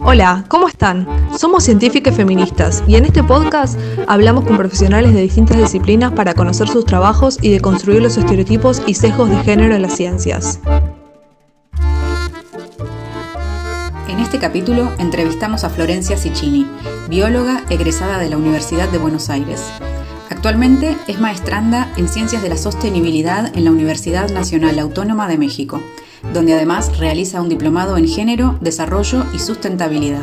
Hola, ¿cómo están? Somos científicas feministas y en este podcast hablamos con profesionales de distintas disciplinas para conocer sus trabajos y deconstruir los estereotipos y sesgos de género en las ciencias. En este capítulo entrevistamos a Florencia Ciccini, bióloga egresada de la Universidad de Buenos Aires. Actualmente es maestranda en Ciencias de la Sostenibilidad en la Universidad Nacional Autónoma de México donde además realiza un diplomado en género, desarrollo y sustentabilidad.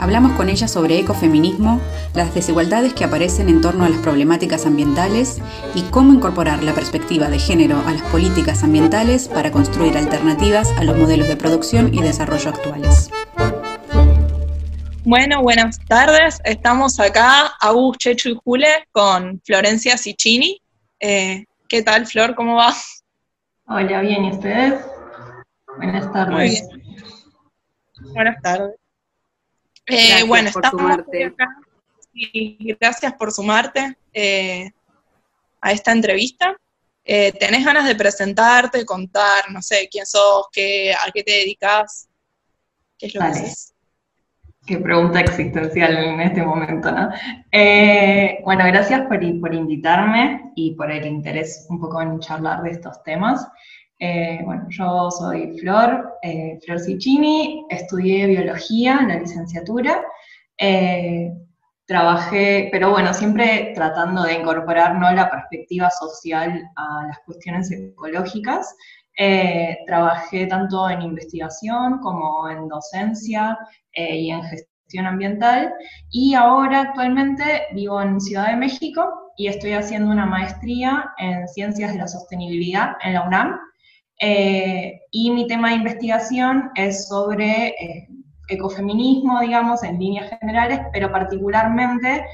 Hablamos con ella sobre ecofeminismo, las desigualdades que aparecen en torno a las problemáticas ambientales y cómo incorporar la perspectiva de género a las políticas ambientales para construir alternativas a los modelos de producción y desarrollo actuales. Bueno, buenas tardes. Estamos acá, Agus, Chechu y Jule, con Florencia Ciccini. Eh, ¿Qué tal, Flor? ¿Cómo va? Hola, bien, ¿y ustedes? Buenas tardes. Buenas tardes. Eh, bueno, por sumarte. Acá. gracias por sumarte eh, a esta entrevista. Eh, ¿Tenés ganas de presentarte, contar, no sé, quién sos, qué, a qué te dedicas? ¿Qué es lo que haces? Qué pregunta existencial en este momento, ¿no? bueno, gracias por, por invitarme y por el interés un poco en charlar de estos temas. Eh, bueno, yo soy Flor, eh, Flor estudié biología en la licenciatura, eh, trabajé, pero bueno, siempre tratando de incorporar ¿no? la perspectiva social a las cuestiones ecológicas. trabajé tanto en investigación como en docencia y en gestión ambiental y ahora actualmente vivo en Ciudad de México y estoy haciendo una maestría en ciencias de la sostenibilidad en la UNAM eh, y mi tema de investigación es sobre eh, ecofeminismo, digamos, en líneas generales, pero particularmente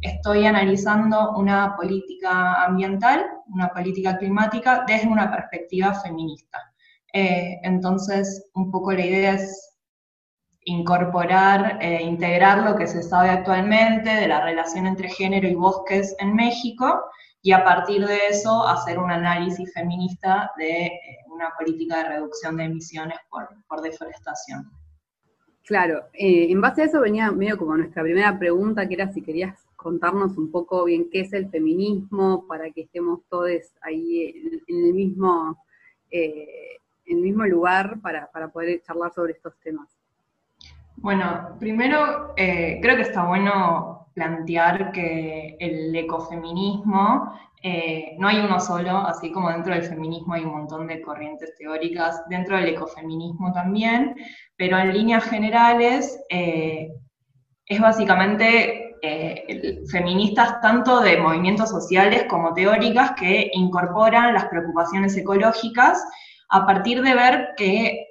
estoy analizando una política ambiental, una política climática, desde una perspectiva feminista. Eh, entonces, un poco la idea es incorporar, integrar lo que se sabe actualmente de la relación entre género y bosques en México, y a partir de eso hacer un análisis feminista de una política de reducción de emisiones por, deforestación. Claro, eh, en base a eso venía medio como nuestra primera pregunta, que era si querías contarnos un poco bien qué es el feminismo, para que estemos todos ahí en, el mismo, eh, en el mismo lugar para, poder charlar sobre estos temas. Bueno, primero eh, creo que está bueno plantear que el ecofeminismo eh, no hay uno solo, así como dentro del feminismo hay un montón de corrientes teóricas, dentro del ecofeminismo también, pero en líneas generales eh, es básicamente eh, feministas tanto de movimientos sociales como teóricas que incorporan las preocupaciones ecológicas a partir de ver que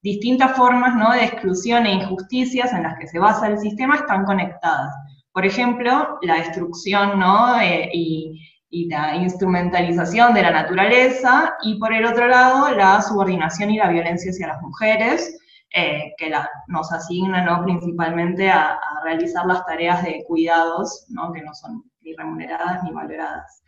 distintas formas ¿no? de exclusión e injusticias en las que se basa el sistema están conectadas. Por ejemplo, la destrucción ¿no? y y la instrumentalización de la naturaleza, y por el otro lado la subordinación y la violencia hacia las mujeres, eh, que nos asignan ¿no? principalmente a, realizar las tareas de cuidados, ¿no? que no son ni remuneradas ni valoradas.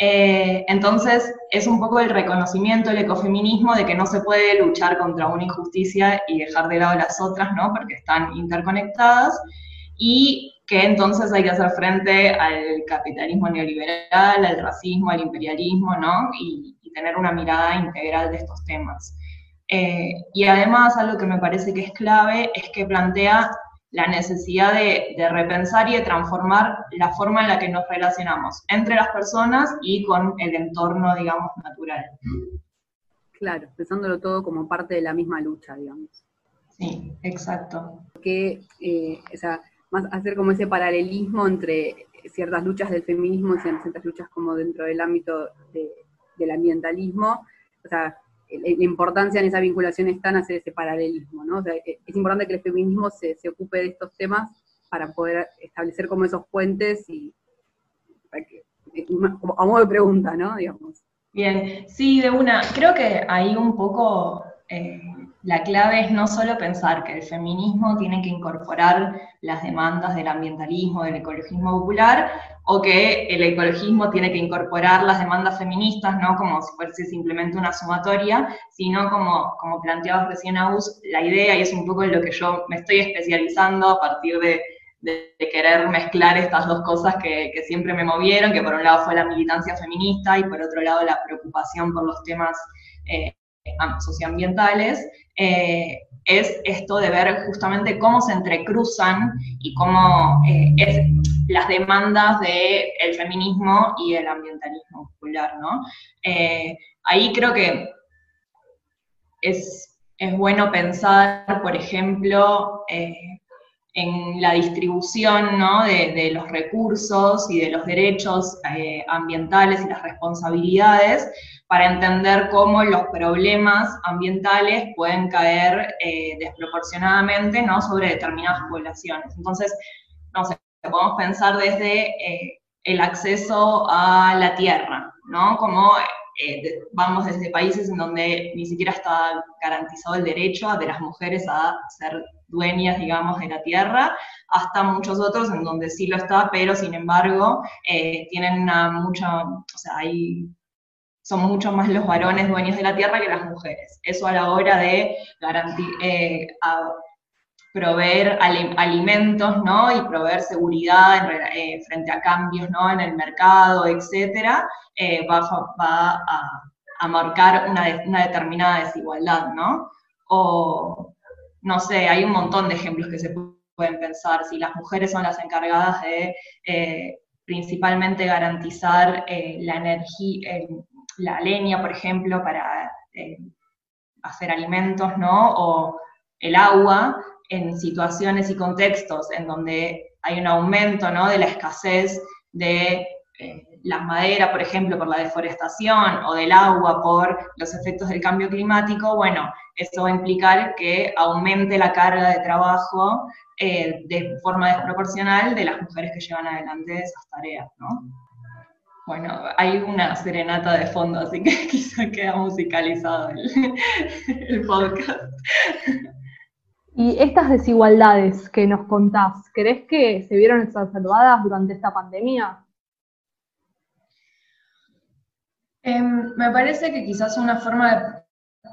Eh, entonces, es un poco el reconocimiento del ecofeminismo de que no se puede luchar contra una injusticia y dejar de lado las otras, ¿no? porque están interconectadas, y que entonces hay que hacer frente al capitalismo neoliberal, al racismo, al imperialismo, ¿no? Y, tener una mirada integral de estos temas. Eh, y además, algo que me parece que es clave es que plantea la necesidad de, repensar y de transformar la forma en la que nos relacionamos entre las personas y con el entorno, digamos, natural. Claro, pensándolo todo como parte de la misma lucha, digamos. Sí, exacto. Que, eh, o sea, más hacer como ese paralelismo entre ciertas luchas del feminismo y ciertas luchas como dentro del ámbito del ambientalismo. O sea, la, importancia en esa vinculación está en hacer ese paralelismo, ¿no? O sea, e, es importante que el feminismo se, ocupe de estos temas para poder establecer como esos puentes y a modo de pregunta, ¿no? Digamos. Bien, sí, de una. Creo que ahí un poco eh, la clave es no solo pensar que el feminismo tiene que incorporar las demandas del ambientalismo, del ecologismo popular, o que el ecologismo tiene que incorporar las demandas feministas, no como si fuese simplemente una sumatoria, sino como, como planteaba recién Aus, la idea, y es un poco en lo que yo me estoy especializando a partir de, querer mezclar estas dos cosas que, siempre me movieron, que por un lado fue la militancia feminista y por otro lado la preocupación por los temas eh, socioambientales, eh, es esto de ver justamente cómo se entrecruzan y cómo eh, es las demandas del feminismo y el ambientalismo popular, ¿no? Eh, ahí creo que es, bueno pensar, por ejemplo, en la distribución de, los recursos y de los derechos ambientales y las responsabilidades, para entender cómo los problemas ambientales pueden caer eh, desproporcionadamente ¿no? sobre determinadas poblaciones. Entonces, no sé, podemos pensar desde eh, el acceso a la tierra, ¿no? Como eh, vamos desde países en donde ni siquiera está garantizado el derecho de las mujeres a ser dueñas, digamos, de la tierra, hasta muchos otros en donde sí lo está, pero sin embargo tienen una mucha, o sea, hay son mucho más los varones dueños de la tierra que las mujeres. Eso a la hora de eh, proveer alimentos ¿no? y proveer seguridad eh, frente a cambios ¿no? en el mercado, etc., eh, va, a, marcar una, determinada desigualdad. ¿no? O, no sé, hay un montón de ejemplos que se pueden pensar. Si las mujeres son las encargadas de principalmente garantizar la energía, la leña, por ejemplo, para eh, hacer alimentos, ¿no? O el agua en situaciones y contextos en donde hay un aumento, ¿no? De la escasez de eh, la madera, por ejemplo, por la deforestación, o del agua por los efectos del cambio climático, bueno, eso va a implicar que aumente la carga de trabajo eh, de forma desproporcional de las mujeres que llevan adelante esas tareas, ¿no? Bueno, hay una serenata de fondo, así que quizá queda musicalizado el, podcast. Y estas desigualdades que nos contás, ¿crees que se vieron exacerbadas durante esta pandemia? Em, me parece que quizás una forma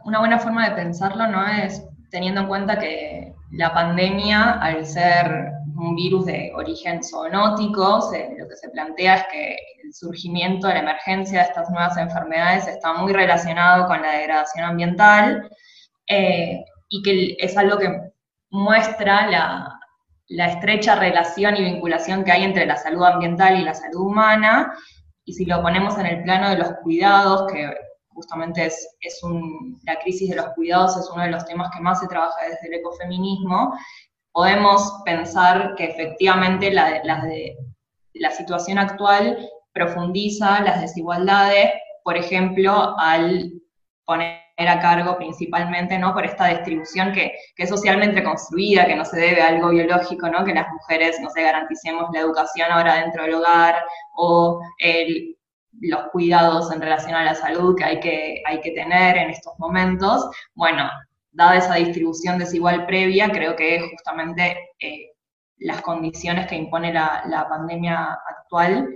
una buena forma de pensarlo no es teniendo en cuenta que la pandemia, al ser un virus de origen zoonótico, lo que se plantea es que el surgimiento, la emergencia de estas nuevas enfermedades está muy relacionado con la degradación ambiental eh, y que es algo que muestra la, la estrecha relación y vinculación que hay entre la salud ambiental y la salud humana, y si lo ponemos en el plano de los cuidados, que justamente es, es la crisis de los cuidados es uno de los temas que más se trabaja desde el ecofeminismo, podemos pensar que efectivamente la, la situación actual profundiza las desigualdades, por ejemplo, al poner a cargo principalmente ¿no? por esta distribución que, que, es socialmente construida, que no se debe a algo biológico, ¿no? que las mujeres, no sé, garanticemos la educación ahora dentro del hogar o el, los cuidados en relación a la salud que hay que, hay que tener en estos momentos. Bueno, dada esa distribución desigual previa, creo que justamente eh, las condiciones que impone la, pandemia actual,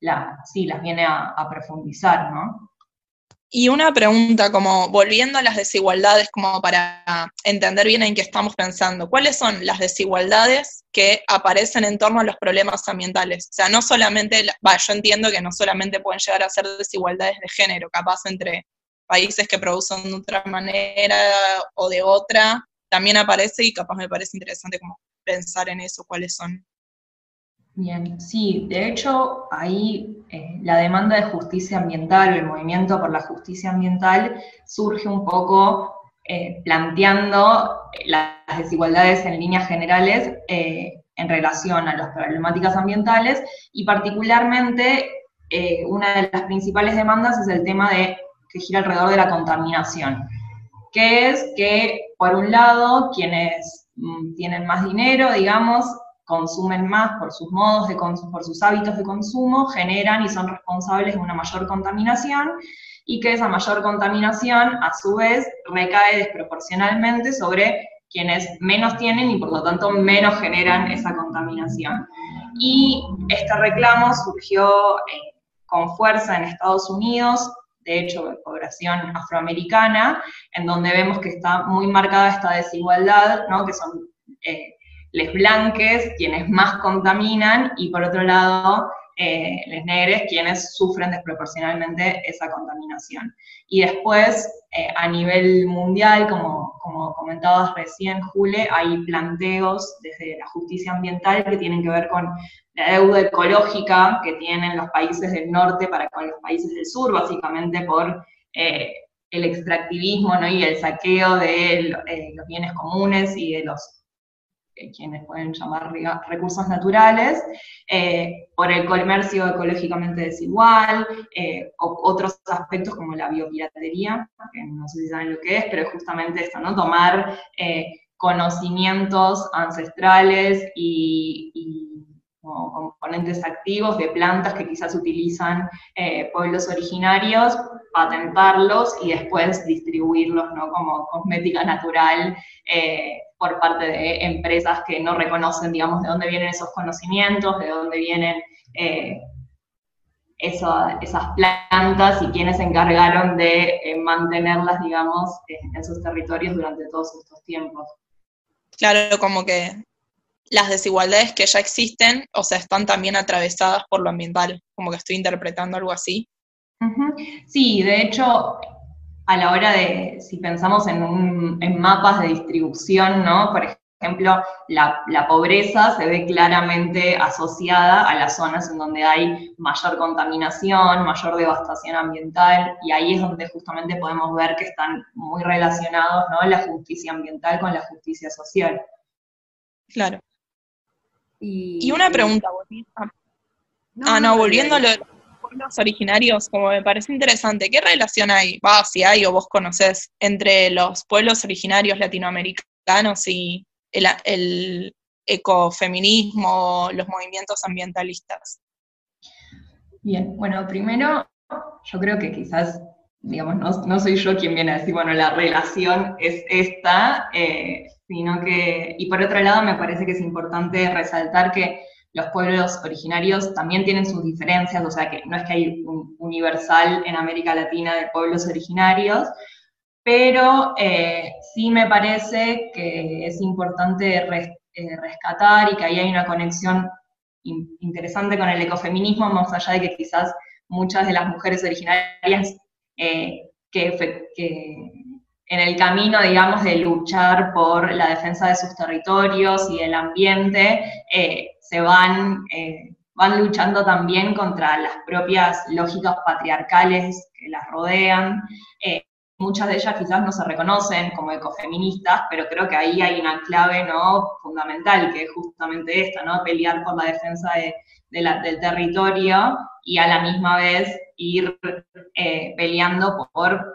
la, sí, las viene a, a, profundizar, ¿no? Y una pregunta, como volviendo a las desigualdades, como para entender bien en qué estamos pensando, ¿cuáles son las desigualdades que aparecen en torno a los problemas ambientales? O sea, no solamente, va, yo entiendo que no solamente pueden llegar a ser desigualdades de género, capaz entre países que producen de otra manera o de otra, también aparece y capaz me parece interesante como pensar en eso, cuáles son. Bien, sí, de hecho ahí eh, la demanda de justicia ambiental, el movimiento por la justicia ambiental surge un poco eh, planteando las desigualdades en líneas generales eh, en relación a las problemáticas ambientales y particularmente una de las principales demandas es el tema de que gira alrededor de la contaminación, que es que, por un lado, quienes mm, tienen más dinero, digamos, consumen más por sus modos de por sus hábitos de consumo, generan y son responsables de una mayor contaminación, y que esa mayor contaminación a su vez recae desproporcionalmente sobre quienes menos tienen y por lo tanto menos generan esa contaminación. Y este reclamo surgió eh, con fuerza en Estados Unidos, de hecho, de población afroamericana, en donde vemos que está muy marcada esta desigualdad, ¿no? que son eh, les blanques quienes más contaminan y por otro lado eh, les negres quienes sufren desproporcionalmente esa contaminación. Y después, eh, a nivel mundial, como, como comentabas recién, Jule, hay planteos desde la justicia ambiental que tienen que ver con la deuda ecológica que tienen los países del norte para con los países del sur, básicamente por eh, el extractivismo ¿no? y el saqueo de los bienes comunes y de los quienes pueden llamar recursos naturales, eh, por el comercio ecológicamente desigual, eh, otros aspectos como la biopiratería, que no sé si saben lo que es, pero es justamente esto, ¿no? Tomar eh, conocimientos ancestrales y, componentes activos de plantas que quizás utilizan pueblos originarios, patentarlos y después distribuirlos ¿no? como cosmética natural por parte de empresas que no reconocen, digamos, de dónde vienen esos conocimientos, de dónde vienen eh, esas plantas y quienes se encargaron de eh, mantenerlas, digamos, en sus territorios durante todos estos tiempos. Claro, como que las desigualdades que ya existen, o sea, están también atravesadas por lo ambiental, como que estoy interpretando algo así. Sí, de hecho, a la hora de, si pensamos en, mapas de distribución, ¿no? Por ejemplo, la, pobreza se ve claramente asociada a las zonas en donde hay mayor contaminación, mayor devastación ambiental, y ahí es donde justamente podemos ver que están muy relacionados ¿no? la justicia ambiental con la justicia social. Claro. Y, una pregunta, ah, no, volviendo a lo pueblos originarios, como me parece interesante, ¿qué relación hay, va, si hay o vos conocés, entre los pueblos originarios latinoamericanos y el, ecofeminismo, los movimientos ambientalistas? Bien, bueno, primero, yo creo que quizás, digamos, no, soy yo quien viene a decir, bueno, la relación es esta, eh, sino que, y por otro lado, me parece que es importante resaltar que los pueblos originarios también tienen sus diferencias, o sea que no es que hay un universal en América Latina de pueblos originarios, pero eh, sí me parece que es importante eh, rescatar y que ahí hay una conexión interesante con el ecofeminismo, más allá de que quizás muchas de las mujeres originarias eh, que, que, en el camino, digamos, de luchar por la defensa de sus territorios y del ambiente, se van, eh, van luchando también contra las propias lógicas patriarcales que las rodean. Eh, muchas de ellas quizás no se reconocen como ecofeministas, pero creo que ahí hay una clave ¿no? fundamental, que es justamente esta, ¿no? pelear por la defensa del territorio y a la misma vez ir eh, peleando por,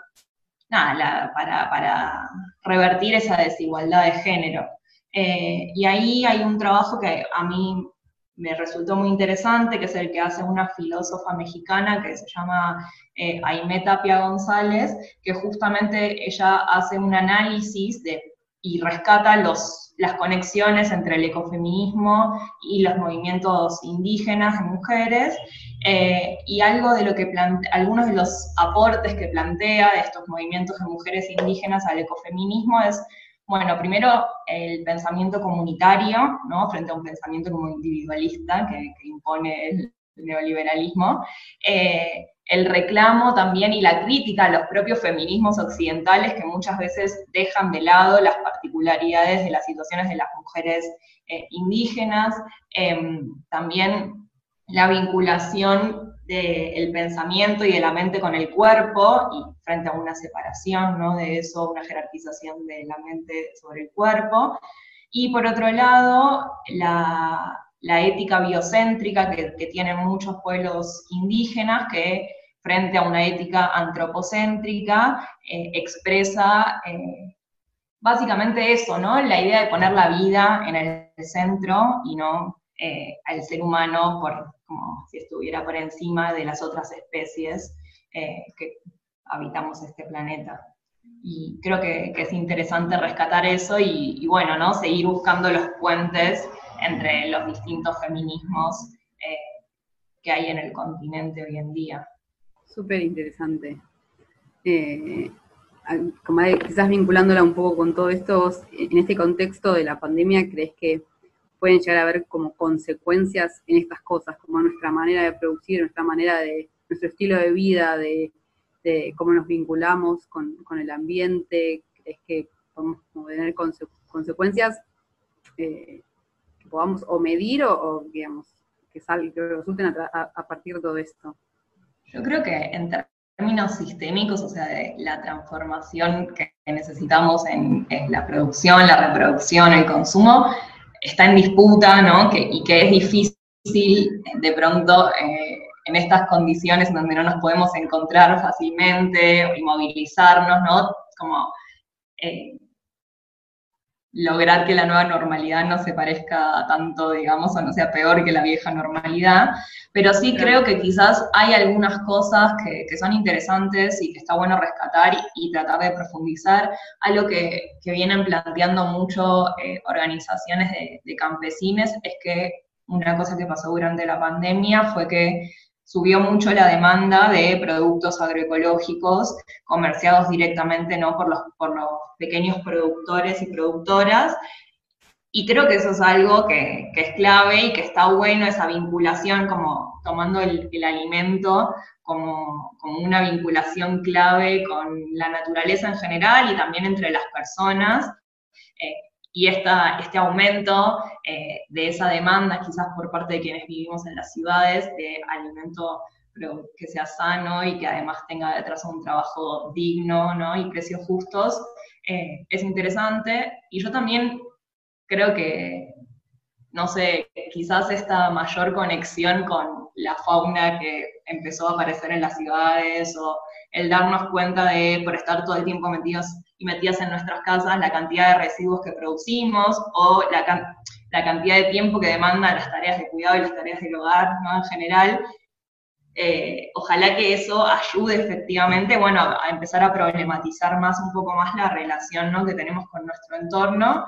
nada, para, para revertir esa desigualdad de género. Eh, y ahí hay un trabajo que a mí me resultó muy interesante, que es el que hace una filósofa mexicana que se llama eh, Aime Tapia González, que justamente ella hace un análisis de, y rescata los, las conexiones entre el ecofeminismo y los movimientos indígenas mujeres, eh, y algo de lo que algunos de los aportes que plantea estos movimientos de mujeres indígenas al ecofeminismo es bueno, primero el pensamiento comunitario, ¿no? Frente a un pensamiento como individualista que, impone el neoliberalismo. Eh, el reclamo también y la crítica a los propios feminismos occidentales que muchas veces dejan de lado las particularidades de las situaciones de las mujeres eh, indígenas. Em, también la vinculación del pensamiento y de la mente con el cuerpo y frente a una separación ¿no? de eso, una jerarquización de la mente sobre el cuerpo. Y por otro lado, la, ética biocéntrica que, tienen muchos pueblos indígenas que frente a una ética antropocéntrica eh, expresa eh, básicamente eso, ¿no? La idea de poner la vida en el centro y no eh, al ser humano por, como si estuviera por encima de las otras especies, que habitamos este planeta. Y creo que, es interesante rescatar eso y, bueno, ¿no? Seguir buscando los puentes entre los distintos feminismos eh, que hay en el continente hoy en día. Súper interesante. Eh, como quizás vinculándola un poco con todo esto, en este contexto de la pandemia, ¿crees que pueden llegar a haber como consecuencias en estas cosas, como nuestra manera de producir, nuestra manera de, nuestro estilo de vida, de, cómo nos vinculamos con, el ambiente? ¿Crees que podemos tener consecuencias eh, podamos o medir o, digamos, que, que resulten a, partir de todo esto? Yo creo que en términos sistémicos, o sea, de la transformación que necesitamos en, la producción, la reproducción, el consumo, está en disputa, ¿no? y que es difícil de pronto eh, en estas condiciones donde no nos podemos encontrar fácilmente y movilizarnos, ¿no? Como eh, lograr que la nueva normalidad no se parezca tanto, digamos, o no sea peor que la vieja normalidad, pero sí creo que quizás hay algunas cosas que, son interesantes y que está bueno rescatar y, tratar de profundizar. Algo que, que vienen planteando mucho eh, organizaciones de, de campesines es que una cosa que pasó durante la pandemia fue que subió mucho la demanda de productos agroecológicos comerciados directamente ¿no? por, los, por los pequeños productores y productoras. Y creo que eso es algo que, es clave y que está bueno, esa vinculación, como tomando el, alimento como, como, una vinculación clave con la naturaleza en general y también entre las personas. Eh, y esta, este aumento eh, de esa demanda, quizás por parte de quienes vivimos en las ciudades, de alimento que sea sano y que además tenga detrás un trabajo digno ¿no? y precios justos, eh, es interesante. Y yo también creo que, no sé, quizás esta mayor conexión con la fauna que empezó a aparecer en las ciudades o el darnos cuenta de, por estar todo el tiempo metidos y metidas en nuestras casas la cantidad de residuos que producimos o la, la cantidad de tiempo que demandan las tareas de cuidado y las tareas del hogar en general. Eh, ojalá que eso ayude efectivamente, bueno, a empezar a problematizar más, un poco más la relación ¿no? que tenemos con nuestro entorno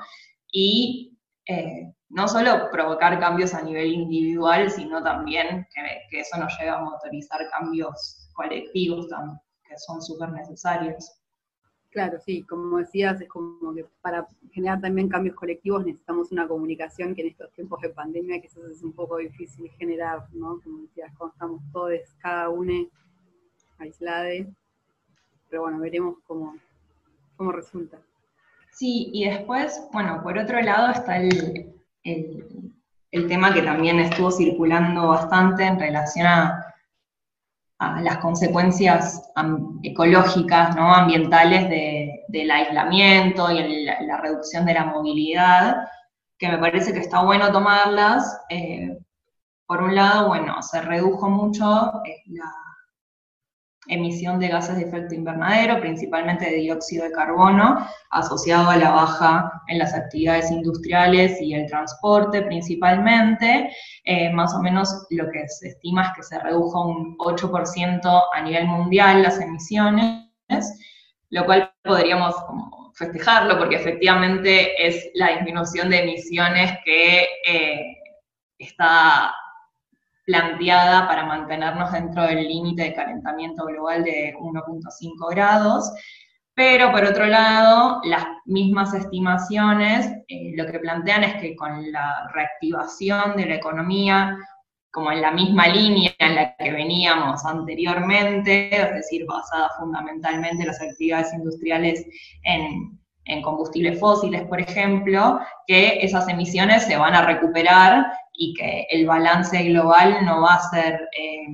y eh, no solo provocar cambios a nivel individual, sino también que, que eso nos lleve a motorizar cambios colectivos también, que son súper necesarios. Claro, sí, como decías, es como que para generar también cambios colectivos necesitamos una comunicación que en estos tiempos de pandemia quizás es un poco difícil generar, ¿no? Como decías, cuando estamos todos, cada uno aislados, pero bueno, veremos cómo, cómo resulta. Sí, y después, bueno, por otro lado está el, el tema que también estuvo circulando bastante en relación a las consecuencias ecológicas, ¿no? ambientales del aislamiento y la reducción de la movilidad, que me parece que está bueno tomarlas. Eh, por un lado, bueno, se redujo mucho eh, la emisión de gases de efecto invernadero, principalmente de dióxido de carbono, asociado a la baja en las actividades industriales y el transporte principalmente. Eh, más o menos lo que se estima es que se redujo un 8% a nivel mundial las emisiones, lo cual podríamos festejarlo porque efectivamente es la disminución de emisiones que eh, está planteada para mantenernos dentro del límite de calentamiento global de 1.5 grados. Pero por otro lado, las mismas estimaciones eh, lo que plantean es que con la reactivación de la economía, como en la misma línea en la que veníamos anteriormente, es decir, basada fundamentalmente en las actividades industriales en, en combustibles fósiles, por ejemplo, que esas emisiones se van a recuperar y que el balance global no va a ser eh,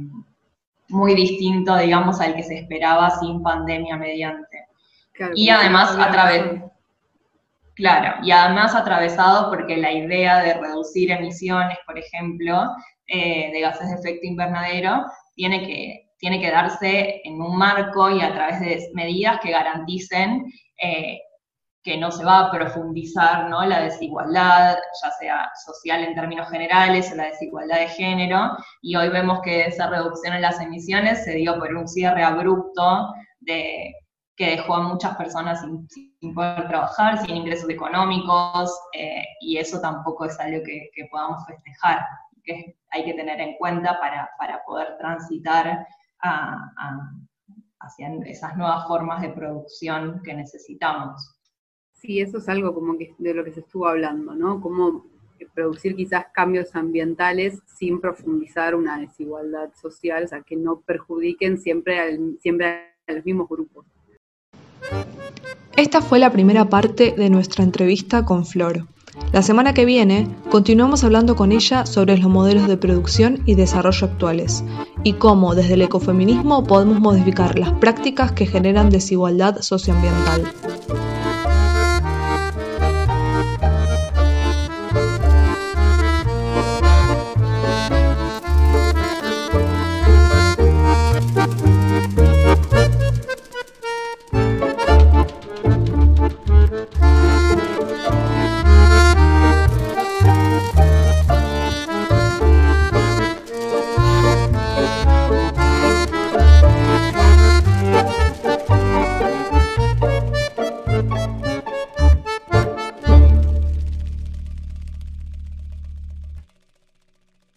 muy distinto, digamos, al que se esperaba sin pandemia mediante. y además a través... Claro, y además atravesado porque la idea de reducir emisiones, por ejemplo, eh, de gases de efecto invernadero, tiene que, tiene que darse en un marco y a través de medidas que garanticen eh, que no se va a profundizar ¿no? la desigualdad, ya sea social en términos generales o la desigualdad de género, y hoy vemos que esa reducción en las emisiones se dio por un cierre abrupto de, que dejó a muchas personas sin, poder trabajar, sin ingresos económicos, eh, y eso tampoco es algo que, podamos festejar, que hay que tener en cuenta para, poder transitar hacia esas nuevas formas de producción que necesitamos. Sí, eso es algo como que de lo que se estuvo hablando, ¿no? Cómo producir quizás cambios ambientales sin profundizar una desigualdad social, o sea, que no perjudiquen siempre, siempre a los mismos grupos. Esta fue la primera parte de nuestra entrevista con Flor. La semana que viene continuamos hablando con ella sobre los modelos de producción y desarrollo actuales y cómo desde el ecofeminismo podemos modificar las prácticas que generan desigualdad socioambiental.